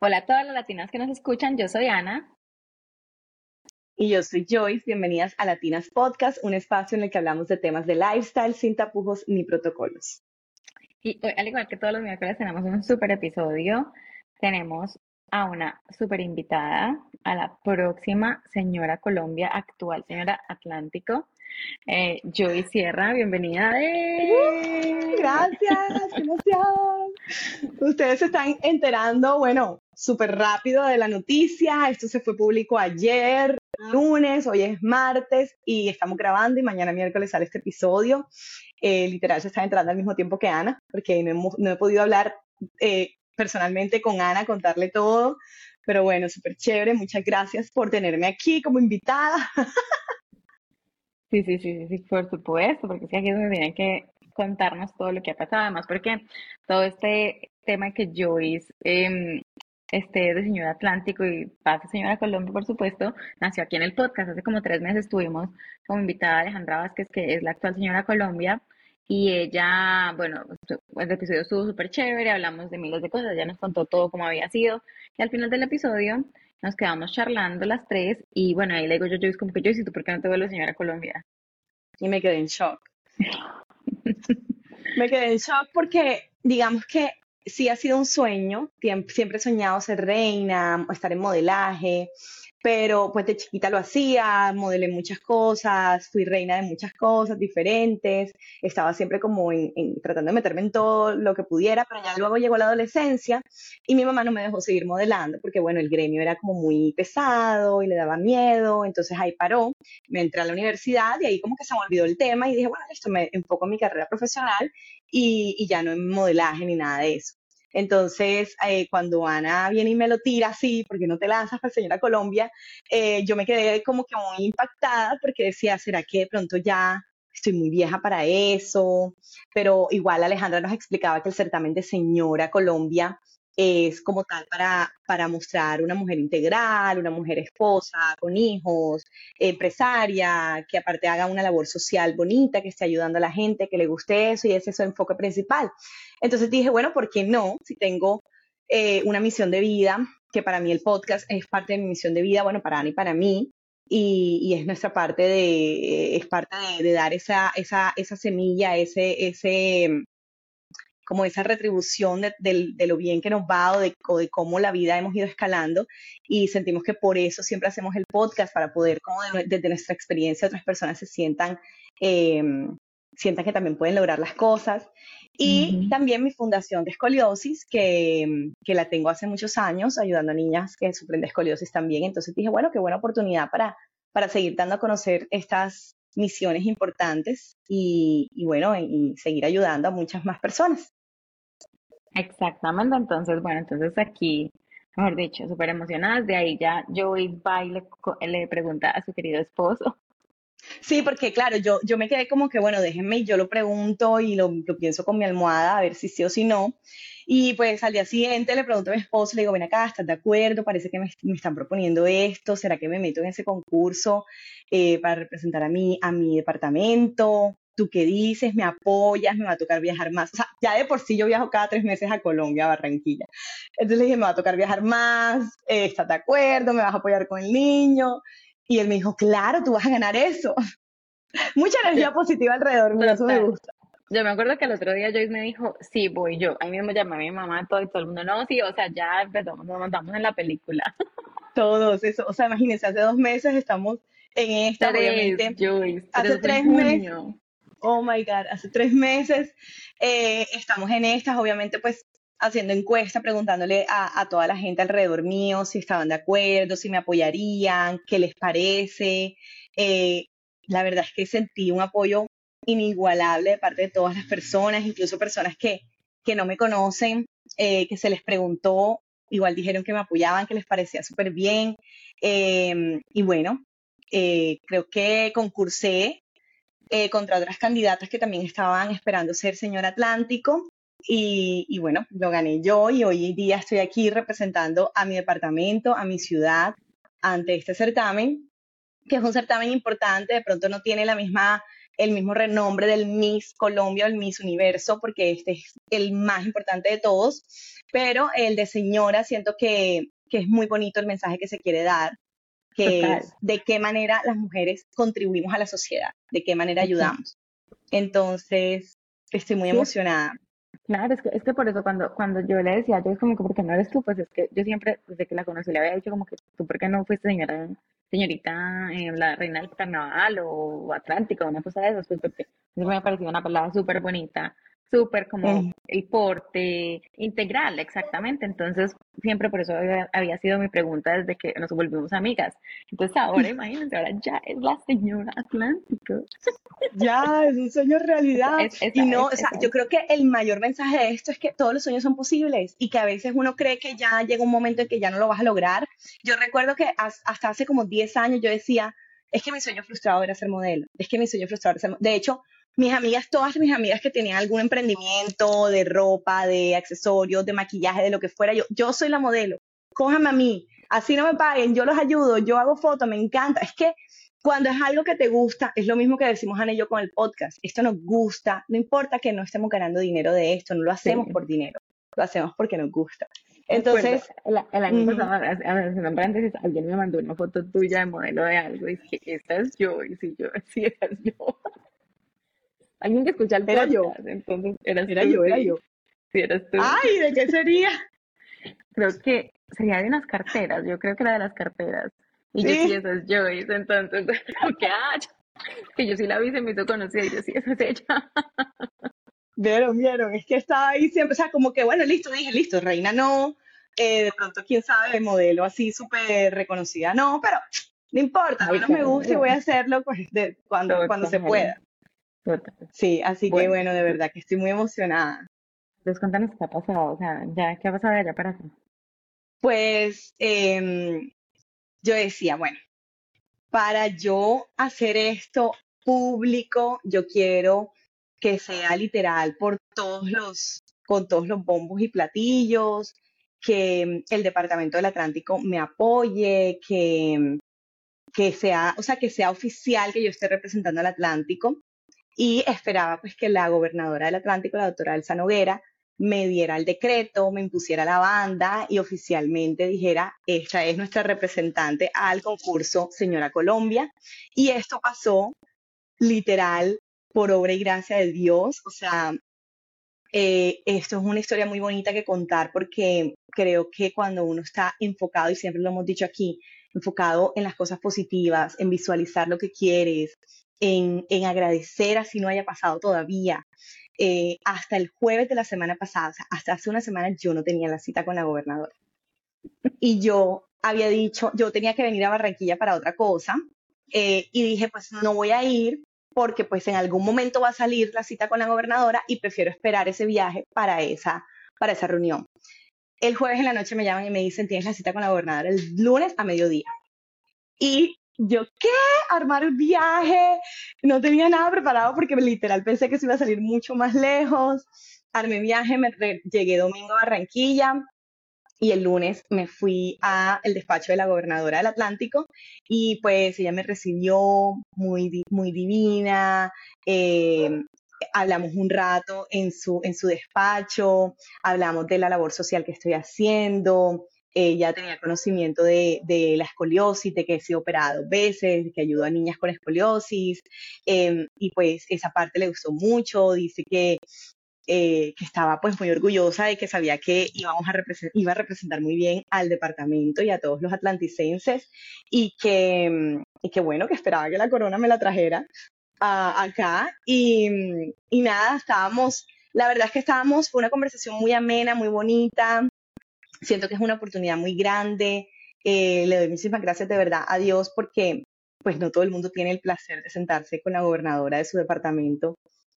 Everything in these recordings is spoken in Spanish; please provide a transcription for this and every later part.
Hola a todas las latinas que nos escuchan, yo soy Ana. Y yo soy Joyce, bienvenidas a Latinas Podcast, un espacio en el que hablamos de temas de lifestyle sin tapujos ni protocolos. Y hoy, al igual que todos los miércoles, tenemos un súper episodio. Tenemos a una súper invitada, a la próxima señora Colombia, actual señora Atlántico. Eh, Joy Sierra, bienvenida. Gracias, qué emoción. Ustedes se están enterando, bueno, súper rápido de la noticia. Esto se fue público ayer, lunes, hoy es martes y estamos grabando y mañana miércoles sale este episodio. Eh, literal, se está entrando al mismo tiempo que Ana, porque no, he podido hablar eh, personalmente con Ana, contarle todo. Pero bueno, súper chévere. Muchas gracias por tenerme aquí como invitada. Sí, sí, sí, sí, por supuesto, porque sí, aquí es donde tienen que contarnos todo lo que ha pasado, además porque todo este tema que Joyce eh, este de Señor Atlántico y pasa Señora Colombia, por supuesto, nació aquí en el podcast. Hace como tres meses estuvimos como invitada a Alejandra Vázquez, que es la actual Señora Colombia, y ella, bueno, el episodio estuvo súper chévere, hablamos de miles de cosas, ella nos contó todo cómo había sido, y al final del episodio nos quedamos charlando las tres y bueno, ahí le digo yo, yo, es como que yo, ¿y tú por qué no te vuelves señora Colombia? Y me quedé en shock. me quedé en shock porque, digamos que sí ha sido un sueño, siempre he soñado ser reina, estar en modelaje, pero pues de chiquita lo hacía, modelé muchas cosas, fui reina de muchas cosas diferentes, estaba siempre como en, tratando de meterme en todo lo que pudiera, pero ya luego llegó la adolescencia y mi mamá no me dejó seguir modelando porque bueno, el gremio era como muy pesado y le daba miedo, entonces ahí paró, me entré a la universidad y ahí como que se me olvidó el tema y dije, bueno, esto me enfoco en mi carrera profesional y, y ya no en modelaje ni nada de eso. Entonces, eh, cuando Ana viene y me lo tira así, porque no te lanzas para señora Colombia, eh, yo me quedé como que muy impactada porque decía, ¿será que de pronto ya estoy muy vieja para eso? Pero igual Alejandra nos explicaba que el certamen de señora Colombia es como tal para, para mostrar una mujer integral, una mujer esposa, con hijos, empresaria, que aparte haga una labor social bonita, que esté ayudando a la gente, que le guste eso y ese es su enfoque principal. Entonces dije, bueno, ¿por qué no? Si tengo eh, una misión de vida, que para mí el podcast es parte de mi misión de vida, bueno, para Ana y para mí, y, es nuestra parte de, es parte de, dar esa, esa, esa semilla, ese, ese, como esa retribución de, lo bien que nos va o de, cómo la vida hemos ido escalando. Y sentimos que por eso siempre hacemos el podcast para poder como desde nuestra experiencia otras personas se sientan em, sientan que también pueden lograr las cosas. Y también mi fundación de escoliosis que, que, la tengo hace muchos años ayudando a niñas que sufren de escoliosis también. Entonces dije bueno qué buena oportunidad para para seguir dando a conocer estas misiones importantes y, y bueno, y seguir ayudando a muchas más personas. Exactamente, entonces, bueno, entonces aquí, mejor dicho, súper emocionadas, de ahí ya Joey va y le, le, pregunta a su querido esposo. Sí, porque claro, yo, yo me quedé como que, bueno, déjenme y yo lo pregunto y lo, lo pienso con mi almohada a ver si sí o si no. Y pues al día siguiente le pregunto a mi esposo, le digo, ven acá, ¿estás de acuerdo? Parece que me, me están proponiendo esto, ¿será que me meto en ese concurso eh, para representar a mi, a mi departamento? ¿Tú qué dices? ¿Me apoyas? ¿Me va a tocar viajar más? O sea, ya de por sí yo viajo cada tres meses a Colombia, a Barranquilla. Entonces le dije, me va a tocar viajar más, eh, ¿estás de acuerdo? ¿Me vas a apoyar con el niño? Y él me dijo, claro, tú vas a ganar eso. Mucha energía positiva alrededor, eso me gusta. Yo me acuerdo que el otro día Joyce me dijo, sí, voy yo. Ahí mismo llamé a mi mamá, todo y todo el mundo, no, sí, o sea, ya empezamos, nos montamos en la película. Todos, eso, o sea, imagínense, hace dos meses estamos en esta, obviamente. Joyce, hace tres meses. Oh my God, hace tres meses eh, estamos en estas, obviamente, pues haciendo encuesta, preguntándole a, toda la gente alrededor mío si estaban de acuerdo, si me apoyarían, qué les parece. Eh, la verdad es que sentí un apoyo inigualable de parte de todas las personas, incluso personas que, que no me conocen, eh, que se les preguntó, igual dijeron que me apoyaban, que les parecía súper bien. Em, y bueno, eh, creo que concursé eh, contra otras candidatas que también estaban esperando ser señor Atlántico. Y, y, bueno, lo gané yo y hoy día estoy aquí representando a mi departamento, a mi ciudad, ante este certamen, que es un certamen importante, de pronto no tiene la misma el mismo renombre del Miss Colombia o el Miss Universo, porque este es el más importante de todos, pero el de señora siento que, que es muy bonito el mensaje que se quiere dar, que es de qué manera las mujeres contribuimos a la sociedad, de qué manera ayudamos. Entonces, estoy muy emocionada. Claro, es que, es que por eso cuando, cuando yo le decía, yo es como que, ¿por qué no eres tú? Pues es que yo siempre, desde que la conocí, le había dicho como que tú, ¿por qué no fuiste señora, señorita, eh, la reina del carnaval o Atlántico, una cosa de esas? Pues porque me ha parecido una palabra súper bonita, súper como el porte integral, exactamente. Entonces, siempre por eso había, sido mi pregunta desde que nos volvimos amigas. Entonces, ahora imagínense, ahora ya es la señora Atlántico. Ya, es un sueño realidad. y no, o sea, yo creo que el mayor mensaje de esto es que todos los sueños son posibles y que a veces uno cree que ya llega un momento en que ya no lo vas a lograr. Yo recuerdo que hasta hace como 10 años yo decía, es que mi sueño frustrado era ser modelo, es que mi sueño frustrado era ser modelo. De hecho, mis amigas, todas mis amigas que tenían algún emprendimiento de ropa, de accesorios, de maquillaje, de lo que fuera, yo, yo soy la modelo, cójame a mí, así no me paguen, yo los ayudo, yo hago fotos, me encanta. Es que cuando es algo que te gusta, es lo mismo que decimos Ana y yo con el podcast, esto nos gusta, no importa que no estemos ganando dinero de esto, no lo hacemos por dinero, lo hacemos porque nos gusta. Entonces, el, año pasado, haciendo un paréntesis, alguien me mandó una foto tuya de modelo de algo y dije, esta es yo, y si yo, sí, esta es yo. Alguien que escucha el podcast. Era yo. Entonces, eras era yo, era yo. Sí, eras tú. Ay, ¿de qué sería? Creo que sería de unas carteras. Yo creo que era de las carteras. Y yo sí, esa es Joyce. Entonces, que, ah, que yo sí la vi, se me hizo conocida y yo sí, esa es ella. Vieron, vieron, es que estaba ahí siempre, o sea, como que bueno, listo, dije, listo, reina no, eh, de pronto, quién sabe, modelo así súper reconocida, no, pero no importa, a mí no me gusta y voy a hacerlo pues, de, cuando, cuando se pueda. Sí, así que bueno, de verdad que estoy muy emocionada. Entonces, cuéntanos qué ha pasado, o sea, ya, ¿qué ha pasado de allá para acá? Pues em, yo decía, bueno, para yo hacer esto público, yo quiero que sea literal por todos los, con todos los bombos y platillos, que el Departamento del Atlántico me apoye, que, que sea, o sea, que sea oficial que yo esté representando al Atlántico y esperaba pues que la gobernadora del Atlántico, la doctora Elsa Noguera, me diera el decreto, me impusiera la banda y oficialmente dijera, esta es nuestra representante al concurso Señora Colombia. Y esto pasó literal por obra y gracia de Dios. O sea, eh, esto es una historia muy bonita que contar porque creo que cuando uno está enfocado, y siempre lo hemos dicho aquí, enfocado en las cosas positivas, en visualizar lo que quieres, en, en agradecer así no haya pasado todavía. Eh, hasta el jueves de la semana pasada, hasta hace una semana yo no tenía la cita con la gobernadora. Y yo había dicho, yo tenía que venir a Barranquilla para otra cosa, eh, y dije, pues no voy a ir porque pues en algún momento va a salir la cita con la gobernadora y prefiero esperar ese viaje para esa, para esa reunión. El jueves en la noche me llaman y me dicen, tienes la cita con la gobernadora el lunes a mediodía. Y yo, ¿qué? Armar un viaje. No tenía nada preparado porque literal pensé que se iba a salir mucho más lejos. Armé viaje, me llegué domingo a Barranquilla y el lunes me fui a el despacho de la gobernadora del Atlántico y pues ella me recibió muy, muy divina. Eh, hablamos un rato en su, en su despacho, hablamos de la labor social que estoy haciendo, ella tenía conocimiento de, de, la escoliosis, de que he sido operada dos veces, que ayudó a niñas con escoliosis, em, y pues esa parte le gustó mucho, dice que, eh, que estaba pues muy orgullosa de que sabía que íbamos a iba a representar muy bien al departamento y a todos los atlanticenses, y que, em, y que bueno, que esperaba que la corona me la trajera acá, y, y nada, estábamos, la verdad es que estábamos, fue una conversación muy amena, muy bonita, Siento que es una oportunidad muy grande. Eh, le doy muchísimas gracias de verdad a Dios porque pues no todo el mundo tiene el placer de sentarse con la gobernadora de su departamento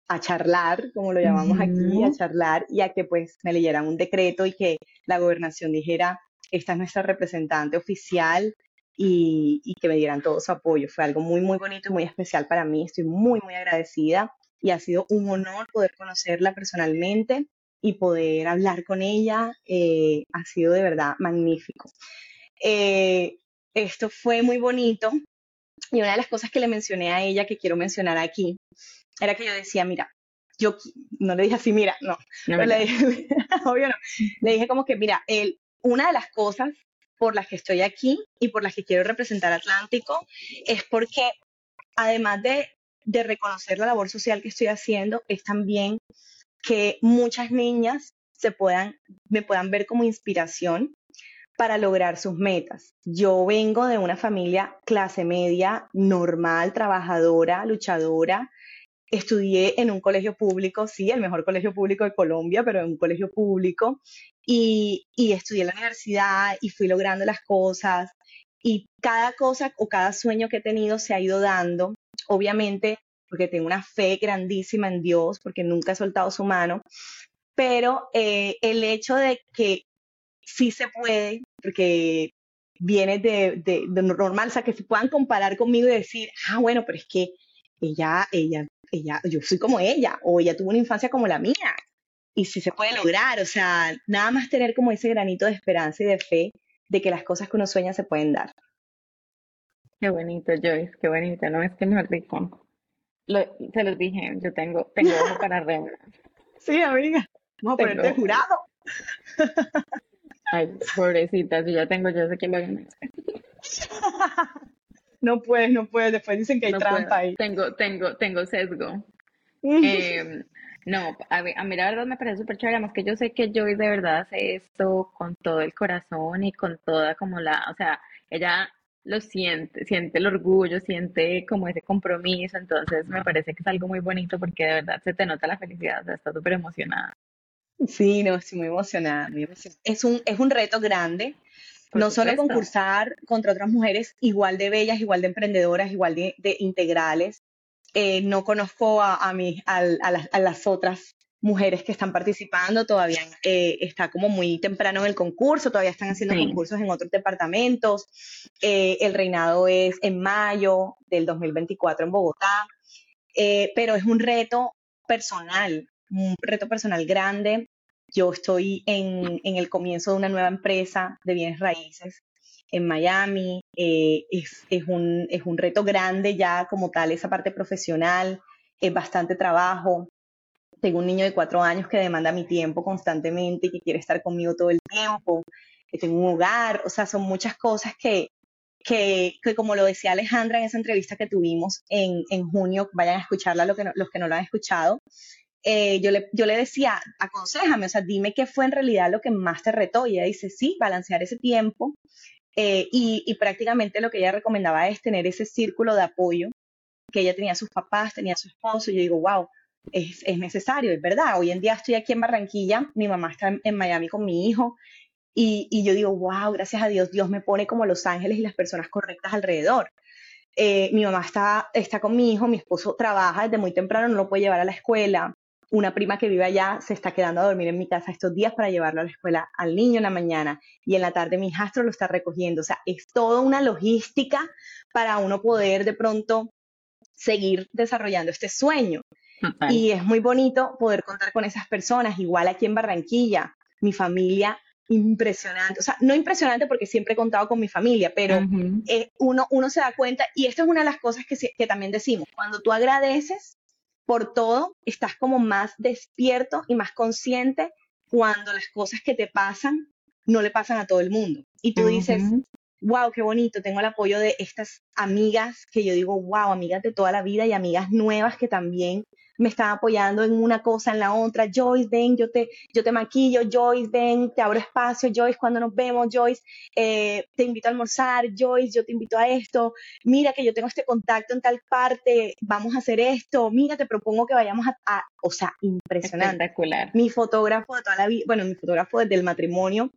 a charlar, como lo llamamos aquí, a charlar y a que pues me leyeran un decreto y que la gobernación dijera, esta es nuestra representante oficial y, y, que me dieran todo su apoyo. Fue algo muy, muy bonito y muy especial para mí. Estoy muy, muy agradecida y ha sido un honor poder conocerla personalmente y poder hablar con ella eh, ha sido de verdad magnífico. Eh, esto fue muy bonito Y una de las cosas que le mencioné a ella, que quiero mencionar aquí, era que yo decía, mira, yo no le dije así, mira, no, le dije, obvio no, le dije como que, mira, el, una de las cosas por las que estoy aquí y por las que quiero representar Atlántico es porque además de, de reconocer la labor social que estoy haciendo, es también que muchas niñas se puedan, me puedan ver como inspiración para lograr sus metas. Yo vengo de una familia clase media, normal, trabajadora, luchadora. Estudié en un colegio público, sí, el mejor colegio público de Colombia, pero en un colegio público. Y, y estudié en la universidad y fui logrando las cosas. Y cada cosa o cada sueño que he tenido se ha ido dando. Obviamente, porque tengo una fe grandísima en Dios, porque nunca he soltado su mano. Pero eh, el hecho de que sí se puede, porque viene de, de, normal, o sea, que se puedan comparar conmigo y decir, ah, bueno, pero es que ella, ella, ella, yo soy como ella, o ella tuvo una infancia como la mía, y sí se puede lograr, o sea, nada más tener como ese granito de esperanza y de fe de que las cosas que uno sueña se pueden dar. Qué bonito, Joyce, qué bonito, no es que me rico. Lo, se los dije, yo tengo, tengo ojo para reunir. Sí, amiga, vamos a ponerte jurado. Ay, pobrecita, si ya tengo, yo sé que lo gané. No puedes, no puedes, después dicen que hay trampa ahí. Tengo, tengo, tengo sesgo. Em, no, a, a, mí la verdad me parece súper chévere, además que yo sé que Joyce de verdad hace esto con todo el corazón y con toda como la, o sea, ella lo siente, siente el orgullo, siente como ese compromiso, entonces me parece que es algo muy bonito porque de verdad se te nota la felicidad, o sea, está súper emocionada. Sí, no, estoy muy emocionada, Es un, es un reto grande, no solo concursar contra otras mujeres igual de bellas, igual de emprendedoras, igual de, integrales. Eh, no conozco a, a, a, las, otras mujeres que están participando, todavía eh, está como muy temprano en el concurso, todavía están haciendo concursos en otros departamentos. Eh, el reinado es en mayo del 2024 en Bogotá, pero es un reto personal, un reto personal grande. Yo estoy en, el comienzo de una nueva empresa de bienes raíces en Miami. Eh, es, un, es un reto grande ya como tal esa parte profesional. Es bastante trabajo. Tengo un niño de cuatro años que demanda mi tiempo constantemente, que quiere estar conmigo todo el tiempo. Tengo un hogar, o sea, son muchas cosas que, que, como lo decía Alejandra en esa entrevista que tuvimos en, junio, vayan a escucharla los que los que no lo han escuchado, eh, yo, le, yo le decía, aconsejame, o sea, dime qué fue en realidad lo que más te retó. Y ella dice, sí, balancear ese tiempo. Eh, y, prácticamente lo que ella recomendaba es tener ese círculo de apoyo, que ella tenía sus papás, tenía su esposo. Y yo digo, wow, es, es necesario, es verdad. Hoy en día estoy aquí en Barranquilla, mi mamá está en, Miami con mi hijo. Y, y, yo digo, wow, gracias a Dios, Dios me pone como los ángeles y las personas correctas alrededor. Eh, mi mamá está, está con mi hijo, mi esposo trabaja desde muy temprano, no lo puede llevar a la escuela una prima que vive allá se está quedando a dormir en mi casa estos días para llevarlo a la escuela al niño en la mañana y en la tarde mi hijastro lo está recogiendo. O sea, es toda una logística para uno poder de pronto seguir desarrollando este sueño. Y es muy bonito poder contar con esas personas, igual aquí en Barranquilla, mi familia impresionante, o sea, no impresionante porque siempre he contado con mi familia, pero eh, uno, uno se da cuenta, y esto es una de las cosas que, que también decimos, cuando tú agradeces, por todo, estás como más despierto y más consciente cuando las cosas que te pasan no le pasan a todo el mundo. Y tú dices, wow, qué bonito, tengo el apoyo de estas amigas que yo digo, wow, amigas de toda la vida y amigas nuevas que también me están apoyando en una cosa, en la otra. Joyce, ven, yo te, yo te maquillo, Joyce, ven, te abro espacio, Joyce, cuando nos vemos, Joyce, eh, te invito a almorzar, Joyce, yo te invito a esto, mira que yo tengo este contacto en tal parte, vamos a hacer esto, mira, te propongo que vayamos a, o sea, impresionante. Espectacular. Mi fotógrafo de toda la vida, bueno, mi fotógrafo desde el matrimonio,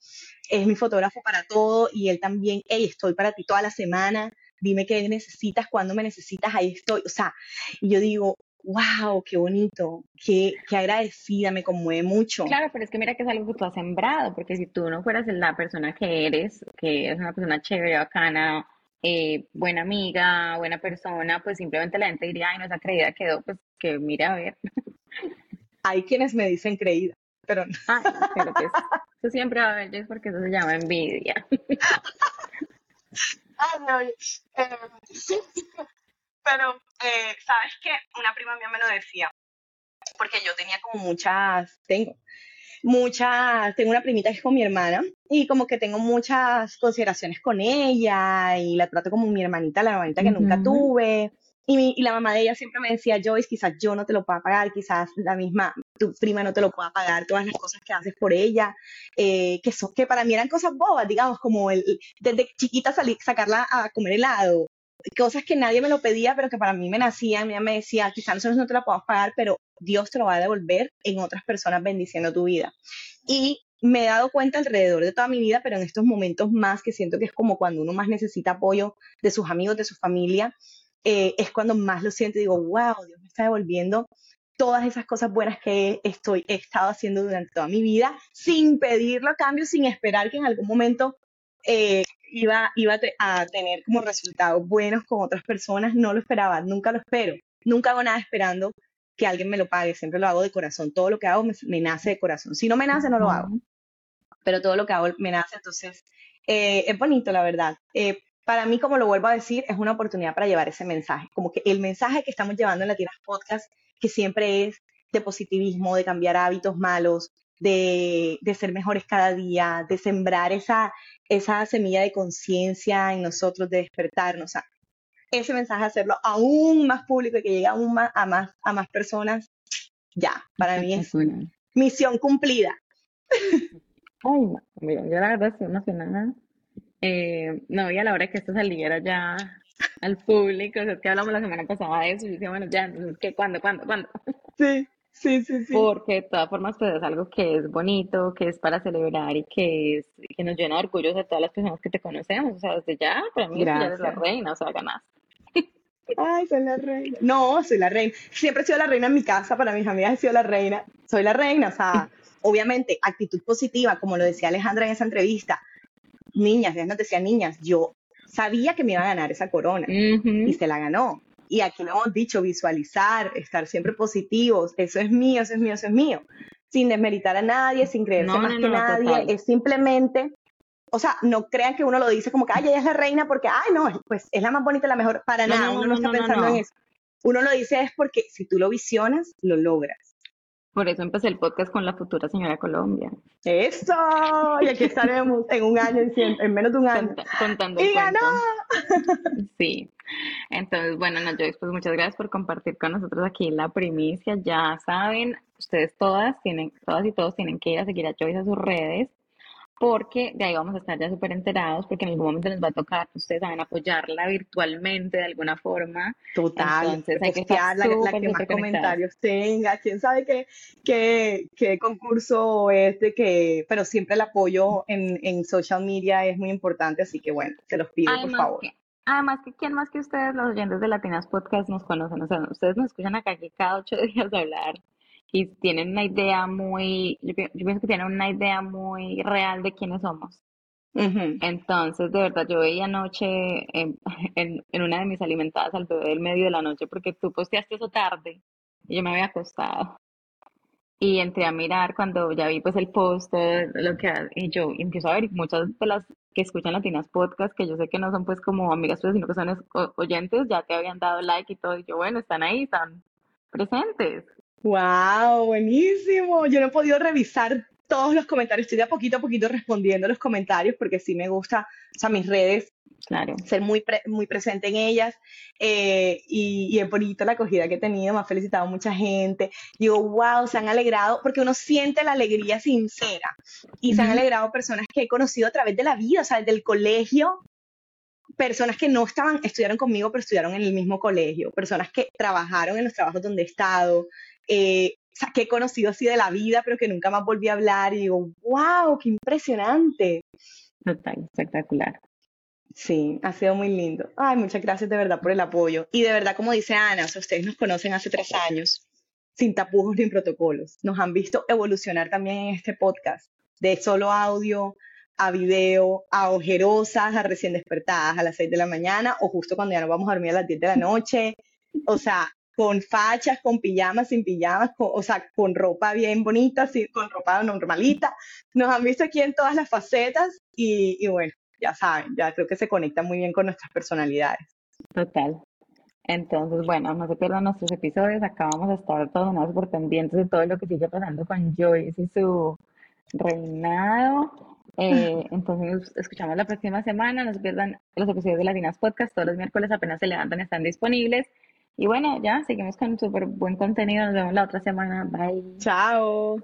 es mi fotógrafo para todo y él también, hey, estoy para ti toda la semana, dime qué necesitas, cuándo me necesitas, ahí estoy. O sea, y yo digo, wow, qué bonito, qué, qué agradecida, me conmueve mucho. Claro, pero es que mira que es algo que tú has sembrado, porque si tú no fueras la persona que eres, que es una persona chévere, bacana, eh, buena amiga, buena persona, pues simplemente la gente diría, ay, no, esa creída quedó, pues que mira a ver. Hay quienes me dicen creída, pero no. Ay, pero pues, eso siempre va a haber, es porque eso se llama envidia. Ah, no, eh, sí, pero eh, sabes que una prima mía me lo decía, porque yo tenía como muchas, tengo muchas, tengo una primita que es con mi hermana y como que tengo muchas consideraciones con ella y la trato como mi hermanita, la hermanita que nunca tuve. Y, y, la mamá de ella siempre me decía, Joyce, quizás yo no te lo pueda pagar, quizás la misma, tu prima no te lo pueda pagar, todas las cosas que haces por ella, eh, que, son, que para mí eran cosas bobas, digamos, como el, desde chiquita salir, sacarla a comer helado, cosas que nadie me lo pedía, pero que para mí me nacían, ella me decía, quizás nosotros no te la podamos pagar, pero Dios te lo va a devolver en otras personas bendiciendo tu vida. Y me he dado cuenta alrededor de toda mi vida, pero en estos momentos más que siento que es como cuando uno más necesita apoyo de sus amigos, de su familia, eh, es cuando más lo siento y digo, wow, Dios me está devolviendo todas esas cosas buenas que estoy, he estado haciendo durante toda mi vida, sin pedirlo a cambio, sin esperar que en algún momento eh, iba, iba a tener como resultados buenos con otras personas. No lo esperaba, nunca lo espero. Nunca hago nada esperando que alguien me lo pague, siempre lo hago de corazón. Todo lo que hago me, nace de corazón. Si no me nace, no lo hago. Pero todo lo que hago me nace, entonces eh, es bonito, la verdad. Eh, para mí, como lo vuelvo a decir, es una oportunidad para llevar ese mensaje. Como que el mensaje que estamos llevando en Latinas Podcast, que siempre es de positivismo, de cambiar hábitos malos, de, de ser mejores cada día, de sembrar esa, esa semilla de conciencia en nosotros, de despertarnos. O ese mensaje, hacerlo aún más público y que llegue aún más a más, a más personas, ya, para mí es misión cumplida. Ay, no, mira, yo la verdad estoy emocionada. Eh, no, y a la hora que esto saliera ya al público, o sea, es que hablamos la semana pasada de eso, y yo decía, bueno, ya, ¿qué, ¿cuándo, cuándo, cuándo? Sí, Sí, sí, sí. Porque de todas formas, pues es algo que es bonito, que es para celebrar y que, es, que nos llena de orgullo a todas las personas que te conocemos. O sea, desde ya, para mí, ya eres la reina, o sea, ganaste. Ay, soy la reina. No, soy la reina. Siempre he sido la reina en mi casa, para mis amigas he sido la reina. Soy la reina, o sea, obviamente, actitud positiva, como lo decía Alejandra en esa entrevista. Niñas, ya nos decía niñas, yo sabía que me iba a ganar esa corona y se la ganó. Y aquí lo hemos dicho, visualizar, estar siempre positivos, eso es mío, eso es mío, eso es mío. Sin desmeritar a nadie, sin creerse más que nadie, es simplemente, o sea, no crean que uno lo dice como que, ay, ella es la reina porque, ay, no, pues es la más bonita, la mejor, para nada, uno no, está pensando en eso. Uno lo dice es porque si tú lo visionas, lo logras. Por eso empecé el podcast con la futura señora Colombia. ¡Eso! Y aquí estaremos en un año, en, menos de un año. contando ¡Y ganó! Sí. Entonces, bueno, no, Joyce, pues muchas gracias por compartir con nosotros aquí la primicia. Ya saben, ustedes todas tienen, todas y todos tienen que ir a seguir a Joyce a sus redes porque de ahí vamos a estar ya súper enterados, porque en algún momento les va a tocar, ustedes saben, apoyarla virtualmente de alguna forma. Total, entonces hay que estar la, que más comentarios tenga, quién sabe qué, qué, qué concurso es de que, pero siempre el apoyo en, en social media es muy importante, así que bueno, se los pido por favor. Además, que ¿quién más que ustedes, los oyentes de Latinas Podcast, nos conocen? O sea, ustedes nos escuchan acá que cada ocho días hablar y tienen una idea muy, yo, pienso que tienen una idea muy real de quiénes somos. Entonces, de verdad, yo veía anoche en, en, una de mis alimentadas al bebé del medio de la noche porque tú posteaste eso tarde y yo me había acostado. Y entré a mirar cuando ya vi pues el post, lo que y yo empiezo a ver muchas de las que escuchan Latinas Podcast, que yo sé que no son pues como amigas tuyas, sino que son oyentes, ya te habían dado like y todo, y yo bueno, están ahí, están presentes. Wow, buenísimo. Yo no he podido revisar todos los comentarios, estoy de a poquito a poquito respondiendo los comentarios porque sí me gusta, o sea, mis redes, claro. ser muy, muy presente en ellas eh, y, y es bonito la acogida que he tenido, me ha felicitado mucha gente. Digo, wow, se han alegrado, porque uno siente la alegría sincera y se han alegrado personas que he conocido a través de la vida, o sea, desde el colegio personas que no estaban, estudiaron conmigo, pero estudiaron en el mismo colegio, personas que trabajaron en los trabajos donde he estado, eh, que he conocido así de la vida, pero que nunca más volví a hablar y digo, wow, qué impresionante. Total, espectacular. Sí, ha sido muy lindo. Ay, muchas gracias de verdad por el apoyo. Y de verdad, como dice Ana, ustedes nos conocen hace tres años, sin tapujos ni protocolos. Nos han visto evolucionar también en este podcast, de solo audio a video, a ojerosas, a recién despertadas a las seis de la mañana o justo cuando ya nos vamos a dormir a las 10 de la noche. O sea, con fachas, con pijamas, sin pijamas, o sea, con ropa bien bonita, con ropa normalita. Nos han visto aquí en todas las facetas y, bueno, ya saben, ya creo que se conecta muy bien con nuestras personalidades. Total. Entonces, bueno, no se pierdan nuestros episodios. Acá vamos a estar todos más por pendientes de todo lo que sigue pasando con Joyce y su reinado. Eh, entonces, escuchamos la próxima semana. No se pierdan los episodios de Latinas Podcast. Todos los miércoles apenas se levantan, están disponibles. Y bueno, ya seguimos con súper buen contenido. Nos vemos la otra semana. Bye. Chao.